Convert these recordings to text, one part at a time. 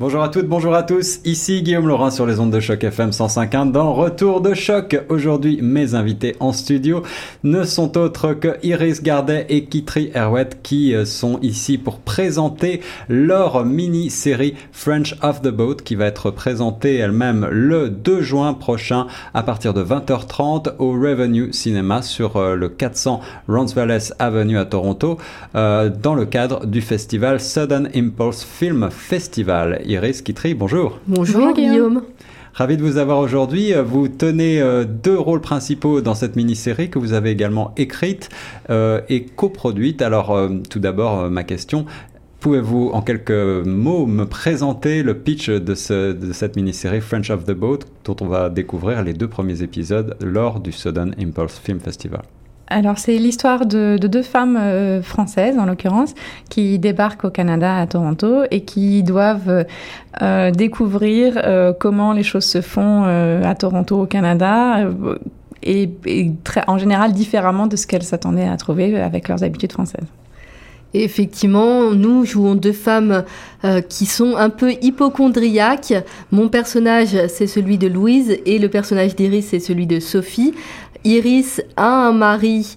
Bonjour à toutes, bonjour à tous, ici Guillaume Laurin sur les ondes de choc FM 105.1 dans Retour de choc. Aujourd'hui, mes invités en studio ne sont autres que Iris Gardet et Kitri Herwet qui euh, sont ici pour présenter leur mini-série French of the Boat qui va être présentée elle-même le 2 juin prochain à partir de 20h30 au Revenue Cinema sur euh, le 400 Roncesvalles Avenue à Toronto euh, dans le cadre du festival Sudden Impulse Film Festival. Iris Kitry, bonjour. Bonjour, Guillaume. Ravi de vous avoir aujourd'hui. Vous tenez euh, deux rôles principaux dans cette mini-série que vous avez également écrite euh, et coproduite. Alors, euh, tout d'abord, ma question. Pouvez-vous, en quelques mots, me présenter le pitch de, de cette mini-série French of the Boat, dont on va découvrir les deux premiers épisodes lors du Sudden Impulse Film Festival? Alors c'est l'histoire de, deux femmes euh, françaises en l'occurrence qui débarquent au Canada à Toronto et qui doivent euh, découvrir euh, comment les choses se font à Toronto au Canada et, en général différemment de ce qu'elles s'attendaient à trouver avec leurs habitudes françaises. Effectivement, nous jouons deux femmes qui sont un peu hypochondriaques. Mon personnage, c'est celui de Louise et le personnage d'Iris, c'est celui de Sophie. Iris a un mari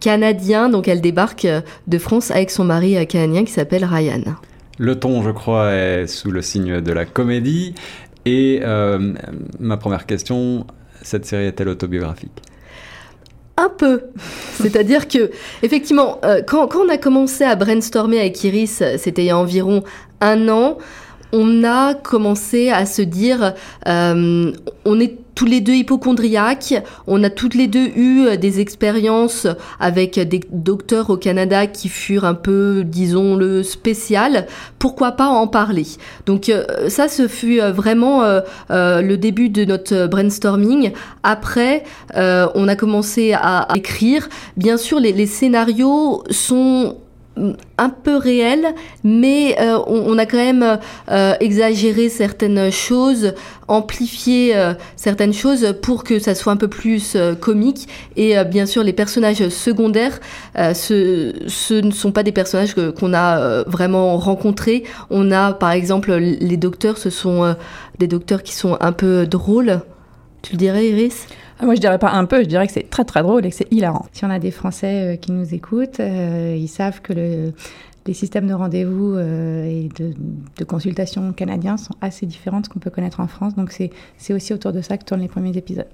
canadien, donc elle débarque de France avec son mari canadien qui s'appelle Ryan. Le ton, je crois, est sous le signe de la comédie. Et euh, ma première question, cette série est-elle autobiographique? Un peu. C'est-à-dire que, effectivement, euh, quand, on a commencé à brainstormer avec Iris, c'était il y a environ un an, on a commencé à se dire, euh, on est tous les deux hypochondriaques, on a toutes les deux eu euh, des expériences avec des docteurs au Canada qui furent un peu, disons-le, spéciales. Pourquoi pas en parler? Donc euh, ça, ce fut vraiment le début de notre brainstorming. Après, on a commencé à, écrire. Bien sûr, les scénarios sont un peu réel, mais euh, on, a quand même euh, exagéré certaines choses, amplifié euh, certaines choses pour que ça soit un peu plus comique. Et bien sûr, les personnages secondaires, ce, ce, ne sont pas des personnages qu'on a vraiment rencontrés. On a, par exemple, les docteurs, ce sont des docteurs qui sont un peu drôles. Tu le dirais, Iris? Ah, moi, je dirais pas un peu, je dirais que c'est très très drôle et que c'est hilarant. Si on a des Français euh, qui nous écoutent, euh, ils savent que le, les systèmes de rendez-vous euh, et de, consultation canadiens sont assez différents de ce qu'on peut connaître en France. Donc c'est aussi autour de ça que tournent les premiers épisodes.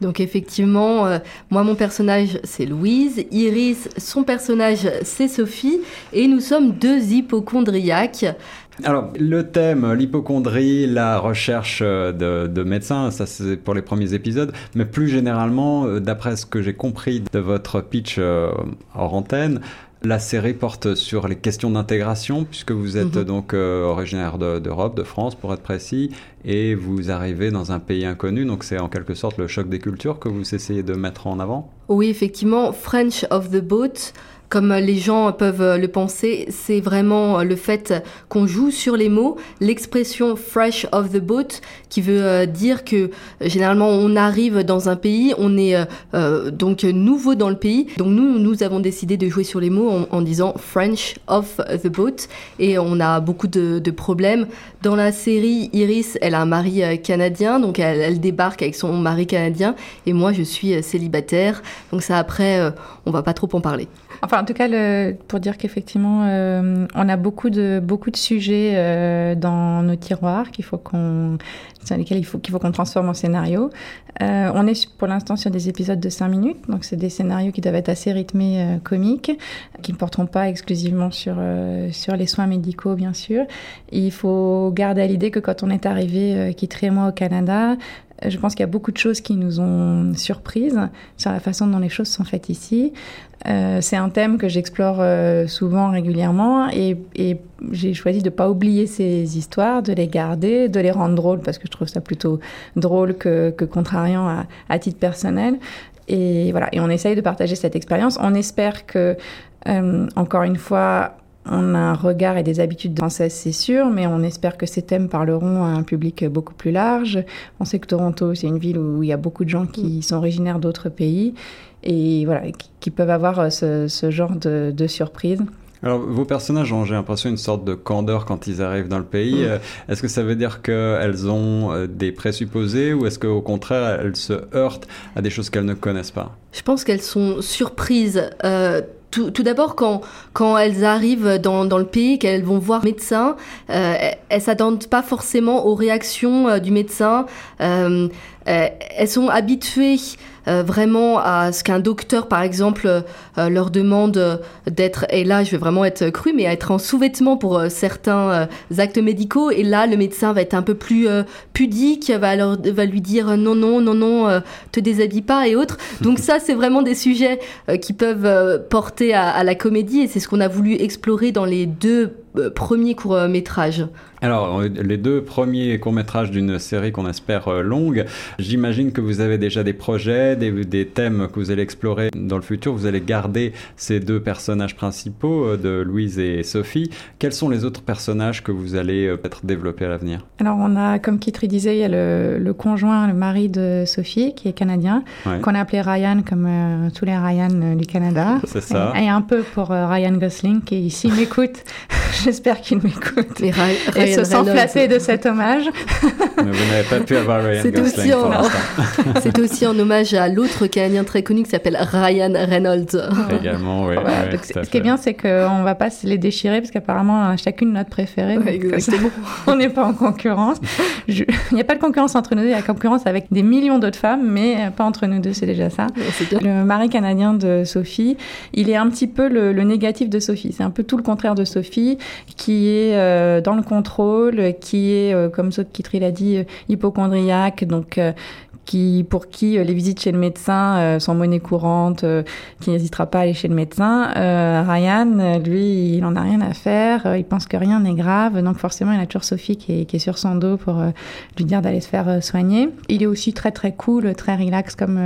Donc effectivement, moi mon personnage c'est Louise, Iris son personnage c'est Sophie. Et nous sommes deux hypochondriaques. Alors, le thème, l'hypochondrie, la recherche euh, de, médecins, ça c'est pour les premiers épisodes, mais plus généralement, euh, d'après ce que j'ai compris de votre pitch euh, hors antenne, la série porte sur les questions d'intégration, puisque vous êtes mhm. donc originaire d'Europe, de, France pour être précis, et vous arrivez dans un pays inconnu, donc c'est en quelque sorte le choc des cultures que vous essayez de mettre en avant Oui, effectivement, French of the Boat comme les gens peuvent le penser, c'est vraiment le fait qu'on joue sur les mots, l'expression fresh of the boat qui veut euh, dire que généralement on arrive dans un pays, on est euh, euh, donc nouveau dans le pays. Donc nous, nous avons décidé de jouer sur les mots en, disant French of the boat et on a beaucoup de, problèmes. Dans la série, Iris, elle a un mari canadien, donc elle, débarque avec son mari canadien et moi je suis célibataire. Donc ça après, on va pas trop en parler. En tout cas, pour dire qu'effectivement, euh, on a beaucoup de beaucoup de sujets euh, dans nos tiroirs qu'il faut qu'on sur lesquels il faut qu'il faut qu'on transforme en scénario. Euh, on est pour l'instant sur des épisodes de 5 minutes, donc c'est des scénarios qui doivent être assez rythmés, comiques, qui ne porteront pas exclusivement sur sur les soins médicaux, bien sûr. il faut garder à l'idée que quand on est arrivé, qui et moi au Canada, je pense qu'il y a beaucoup de choses qui nous ont surprises sur la façon dont les choses sont faites ici. Euh, c'est un thème que j'explore euh, souvent, régulièrement, et, j'ai choisi de ne pas oublier ces histoires, de les garder, de les rendre drôles, parce que je trouve ça plutôt drôle que, contrariant à, à, titre personnel. Et voilà, et on essaye de partager cette expérience. On espère que, euh, encore une fois, on a un regard et des habitudes françaises, c'est sûr, mais on espère que ces thèmes parleront à un public beaucoup plus large. On sait que Toronto, c'est une ville où il y a beaucoup de gens qui sont originaires d'autres pays et voilà, qui, peuvent avoir euh, ce, genre de, surprise. Alors, vos personnages ont, j'ai l'impression, une sorte de candeur quand ils arrivent dans le pays. Mm. Est-ce que ça veut dire qu'elles ont des présupposés ou est-ce qu'au contraire, elles se heurtent à des choses qu'elles ne connaissent pas? Je pense qu'elles sont surprises. Euh, tout, tout d'abord, quand, quand elles arrivent dans, dans le pays, qu'elles vont voir médecin, euh, elles s'attendent pas forcément aux réactions euh, du médecin. Euh, euh, elles sont habituées euh, vraiment à ce qu'un docteur, par exemple, euh, leur demande d'être, et là je vais vraiment être cru, mais à être en sous-vêtements pour euh, certains euh, actes médicaux. Et là, le médecin va être un peu plus euh, pudique, va, leur, va lui dire non, non, non, non, euh, te déshabille pas et autres. Donc ça, c'est vraiment des sujets euh, qui peuvent euh, porter à, la comédie, et c'est ce qu'on a voulu explorer dans les deux euh, premiers courts-métrages. Alors, euh, les deux premiers courts-métrages d'une série qu'on espère euh, longue, j'imagine que vous avez déjà des projets, des, des, thèmes que vous allez explorer dans le futur. Vous allez garder ces deux personnages principaux euh, de Louise et Sophie. Quels sont les autres personnages que vous allez euh, peut-être développer à l'avenir? Alors, on a, comme Kitri disait, il y a le, le, conjoint, le mari de Sophie, qui est canadien, ouais. qu'on a appelé Ryan, comme euh, tous les Ryan euh, du Canada. C'est ça. Et, et, un peu pour euh, Ryan Gosling, qui ici m'écoute. J'espère qu'il m'écoute. Et, Ra et se sent flatté de cet hommage. Mais vous n'avez pas pu avoir Ryan Gosling aussi pour en... l'instant. C'était aussi en hommage à l'autre Canadien très connu qui s'appelle Ryan Reynolds. Également, oui. Voilà, oui, donc, ce qui est bien, c'est qu'on ne va pas se les déchirer parce qu'apparemment, chacune notre préférée. Ouais, exactement. on n'est pas en concurrence. Je... Il n'y a pas de concurrence entre nous deux, il y a concurrence avec des millions d'autres femmes, mais pas entre nous deux, c'est déjà ça. Ouais, le mari canadien de Sophie, il est un petit peu le, le négatif de Sophie. C'est un peu tout le contraire de Sophie, qui est euh, dans le contrôle, qui est, euh, comme Saute Kitry l'a dit, hypochondriaque, donc euh, qui, pour qui les visites chez le médecin euh, sont monnaie courante, euh, qui n'hésitera pas à aller chez le médecin. Euh, Ryan, lui, il en a rien à faire, il pense que rien n'est grave, donc forcément, il a toujours Sophie qui est, sur son dos pour lui dire d'aller se faire soigner. Il est aussi très très cool, très relax, comme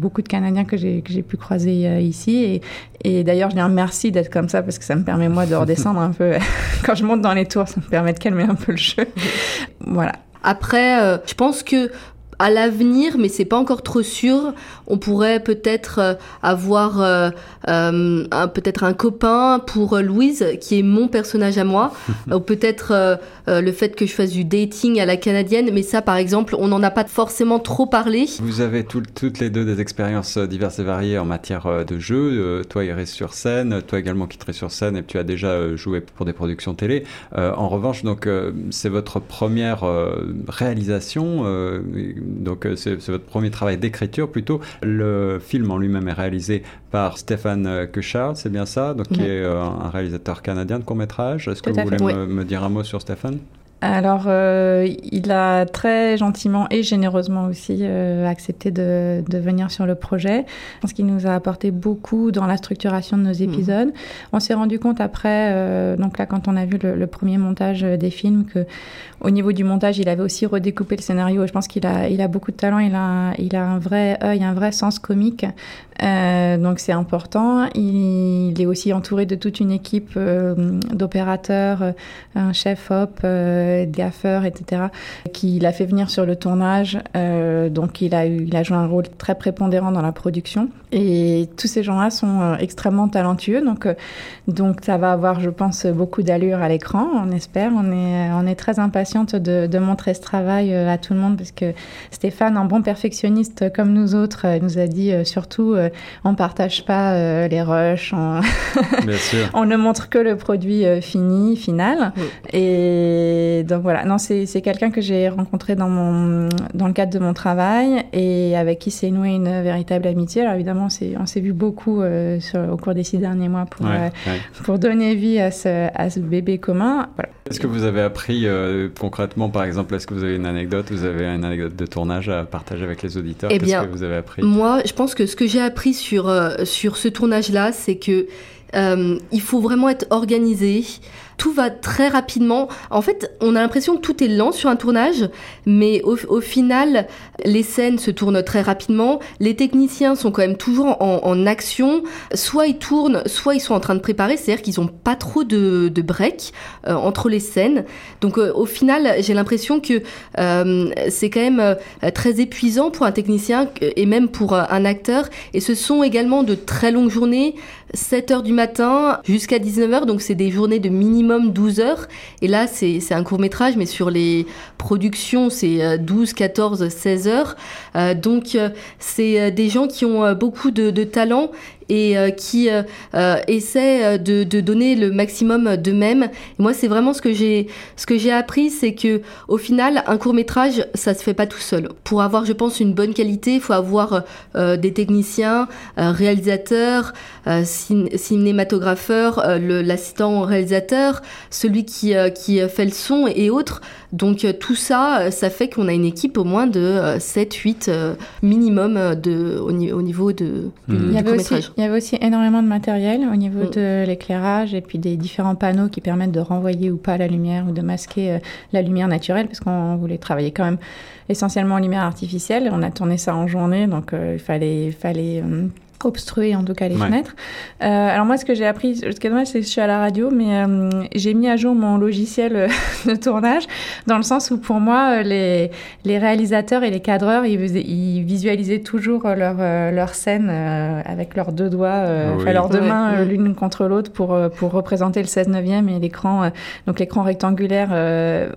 beaucoup de Canadiens que j'ai pu croiser ici. Et, et d'ailleurs, je lui remercie d'être comme ça parce que ça me permet moi de redescendre un peu quand je monte dans les tours, ça me permet de calmer un peu le jeu. voilà. Après, euh, je pense que à l'avenir, mais c'est pas encore trop sûr, on pourrait peut-être euh, avoir euh, euh, un, peut-être un copain pour Louise, qui est mon personnage à moi, ou peut-être le fait que je fasse du dating à la canadienne, mais ça, par exemple, on n'en a pas forcément trop parlé. Vous avez tout, toutes les deux des expériences diverses et variées en matière de jeu. toi, Iris sur scène, toi également quitterais sur scène, et tu as déjà joué pour des productions télé. en revanche, donc, c'est votre première réalisation donc c'est votre premier travail d'écriture plutôt. Le film en lui-même est réalisé par Stéphane Cushard, c'est bien ça, donc qui est euh, un réalisateur canadien de court métrage. Est-ce que vous voulez me, me, dire un mot sur Stéphane? Alors, euh, il a très gentiment et généreusement aussi euh, accepté de, de, venir sur le projet. Je pense qu'il nous a apporté beaucoup dans la structuration de nos épisodes. Mmh. On s'est rendu compte après, euh, donc là, quand on a vu le, le, premier montage des films, que au niveau du montage, il avait aussi redécoupé le scénario. Je pense qu'il a, il a beaucoup de talent. Il a, il a un vrai œil, un vrai sens comique. Euh, donc c'est important. Il, est aussi entouré de toute une équipe d'opérateurs, un chef op de gaffeurs, etc., qui l'a fait venir sur le tournage. Euh, donc, il a, joué un rôle très prépondérant dans la production. Et tous ces gens-là sont euh, extrêmement talentueux. Donc, euh, ça va avoir, je pense, beaucoup d'allure à l'écran, on espère. On est, très impatiente de, montrer ce travail à tout le monde parce que Stéphane, un bon perfectionniste comme nous autres, nous a dit surtout, on partage pas les rushs, on... on ne montre que le produit fini, final. Oui. Et donc voilà, non, c'est quelqu'un que j'ai rencontré dans, mon, dans le cadre de mon travail et avec qui s'est noué une véritable amitié. Alors évidemment, on s'est vu beaucoup euh, sur, au cours des six derniers mois pour, ouais, euh, ouais. pour donner vie à ce, à ce bébé commun. Voilà. Est-ce que vous avez appris euh, concrètement, par exemple, est-ce que vous avez une anecdote, vous avez une anecdote de tournage à partager avec les auditeurs? Eh Qu'est-ce que vous avez appris? Moi, je pense que ce que j'ai appris sur, euh, sur ce tournage-là, c'est que euh, il faut vraiment être organisé. Tout va très rapidement. En fait, on a l'impression que tout est lent sur un tournage, mais au, final, les scènes se tournent très rapidement. Les techniciens sont quand même toujours en, en action. Soit ils tournent, soit ils sont en train de préparer. C'est-à-dire qu'ils n'ont pas trop de, de break euh, entre les scènes. Donc, euh, au final, j'ai l'impression que euh, c'est quand même très épuisant pour un technicien et même pour un acteur. Et ce sont également de très longues journées 7h du matin jusqu'à 19h, donc c'est des journées de minimum 12 heures. Et là, c'est un court métrage, mais sur les productions, c'est 12, 14, 16 heures. Euh, donc, euh, c'est des gens qui ont beaucoup de, de talent et euh, qui euh, euh, essaient de, de, donner le maximum d'eux-mêmes. Moi, c'est vraiment ce que j'ai ce que j'ai appris, c'est que au final, un court métrage, ça se fait pas tout seul. Pour avoir, je pense, une bonne qualité, il faut avoir des techniciens, réalisateurs, cinématographeurs, l'assistant réalisateur, celui qui qui fait le son et autres. Donc tout ça, ça fait qu'on a une équipe au moins de 7, 8 minimum de, au, niveau de, du, mmh. court métrage. Il y avait aussi énormément de matériel au niveau mm. de l'éclairage et puis des différents panneaux qui permettent de renvoyer ou pas la lumière ou de masquer euh, la lumière naturelle parce qu'on voulait travailler quand même essentiellement en lumière artificielle. On a tourné ça en journée, donc euh, il fallait, fallait euh, obstruer en tout cas les fenêtres. Euh, alors moi, ce que j'ai appris, ce qui est dommage, c'est que je suis à la radio, mais euh, j'ai mis à jour mon logiciel euh, de tournage dans le sens où pour moi, les, les réalisateurs et les cadreurs, ils, ils visualisaient toujours leur, leur scène avec leurs deux doigts, enfin leurs deux mains l'une contre l'autre pour, pour représenter le 16 neuvième et l'écran, donc l'écran rectangulaire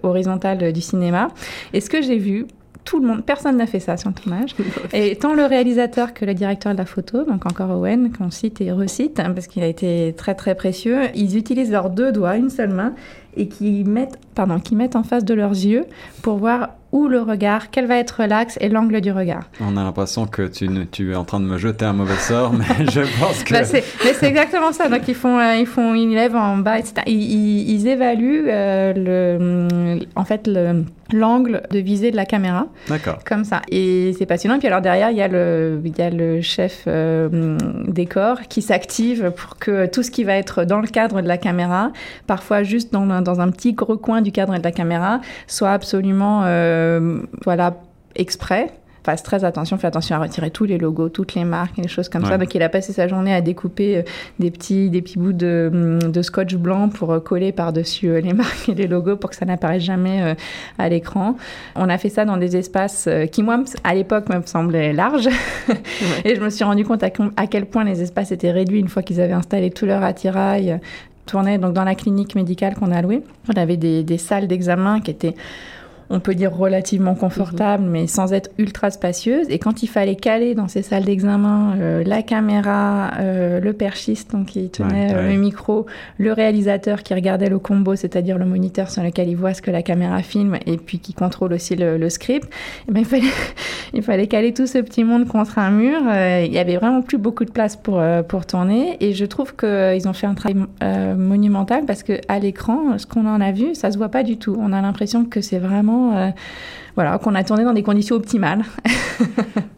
horizontal du cinéma. Et ce que j'ai vu, tout le monde, personne n'a fait ça sur le tournage. Et tant le réalisateur que le directeur de la photo, donc encore Owen, qu'on cite et recite, hein, parce qu'il a été très très précieux, ils utilisent leurs deux doigts, une seule main, et qui mettent, pardon, qui mettent en face de leurs yeux pour voir où le regard, quel va être l'axe et l'angle du regard. On a l'impression que tu, tu, es en train de me jeter un mauvais sort, mais je pense que... Bah, mais c'est exactement ça. Donc ils font, euh, ils font, ils lèvent en bas, etc. Ils, ils, évaluent euh, le, en fait le l'angle de visée de la caméra. D'accord. Comme ça. Et c'est passionnant. Puis alors derrière, il y a le, il y a le chef euh, décor qui s'active pour que tout ce qui va être dans le cadre de la caméra, parfois juste dans, dans un petit recoin du cadre de la caméra, soit absolument euh, voilà exprès fasse très attention, fait attention à retirer tous les logos, toutes les marques, les choses comme ça. Donc il a passé sa journée à découper euh, des petits, des petits bouts de, de scotch blanc pour euh, coller par-dessus les marques et les logos pour que ça n'apparaisse jamais à l'écran. On a fait ça dans des espaces qui, moi, à l'époque, me semblaient larges. et je me suis rendu compte à, à quel point les espaces étaient réduits une fois qu'ils avaient installé tout leur attirail tournait donc dans la clinique médicale qu'on a louée. On avait des, des salles d'examen qui étaient on peut dire relativement confortable, mais sans être ultra spacieuse. Et quand il fallait caler dans ces salles d'examen euh, la caméra, euh, le perchiste donc qui tenait euh, le micro, le réalisateur qui regardait le combo, c'est-à-dire le moniteur sur lequel il voit ce que la caméra filme et puis qui contrôle aussi le, script, eh ben, il, fallait, il fallait caler tout ce petit monde contre un mur. il y avait vraiment plus beaucoup de place pour, pour tourner. Et je trouve qu'ils ont fait un travail monumental parce qu'à l'écran, ce qu'on en a vu, ça se voit pas du tout. On a l'impression que c'est vraiment euh, voilà, qu'on a tourné dans des conditions optimales.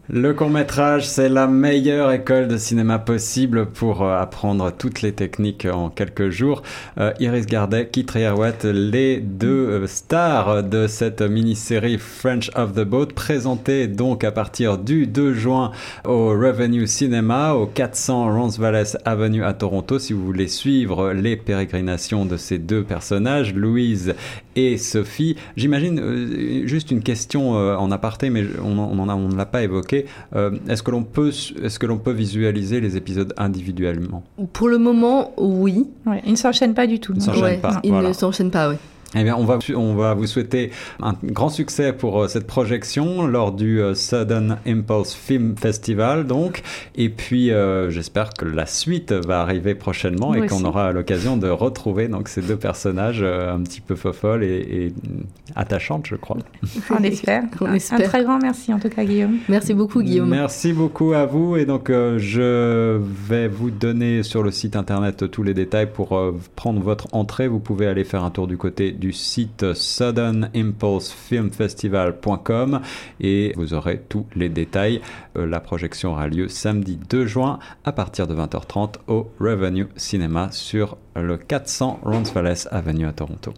Le court métrage, c'est la meilleure école de cinéma possible pour euh, apprendre toutes les techniques en quelques jours. Euh, Iris Gardet, Kit Rierwet, les deux euh, stars de cette mini-série French of the Boat, présentée donc à partir du 2 juin au Revenue Cinema, au 400 Roncesvalles Avenue à Toronto. Si vous voulez suivre les pérégrinations de ces deux personnages, Louise et Sophie, j'imagine juste une question en aparté, mais on, ne l'a pas évoqué euh, est-ce que l'on peut, est-ce que l'on peut visualiser les épisodes individuellement? Pour le moment, oui. ils ne s'enchaînent pas du tout. Ils, s'enchaînent pas, ils ne s'enchaînent pas, oui. Eh bien, on va, on va vous souhaiter un grand succès pour euh, cette projection lors du euh, Sudden Impulse Film Festival, donc. Et puis, euh, j'espère que la suite va arriver prochainement et qu'on aura l'occasion de retrouver donc ces deux personnages un petit peu fofolles et, et attachantes, je crois. On espère. on espère. Un très grand merci en tout cas, Guillaume. Merci beaucoup, Guillaume. Merci beaucoup à vous. Et donc, je vais vous donner sur le site internet tous les détails pour prendre votre entrée. Vous pouvez aller faire un tour du côté du site suddenimpulsefilmfestival.com et vous aurez tous les détails. Euh, la projection aura lieu samedi 2 juin à partir de 20h30 au Revenue Cinema sur le 400 Roncesvalles Avenue à Toronto.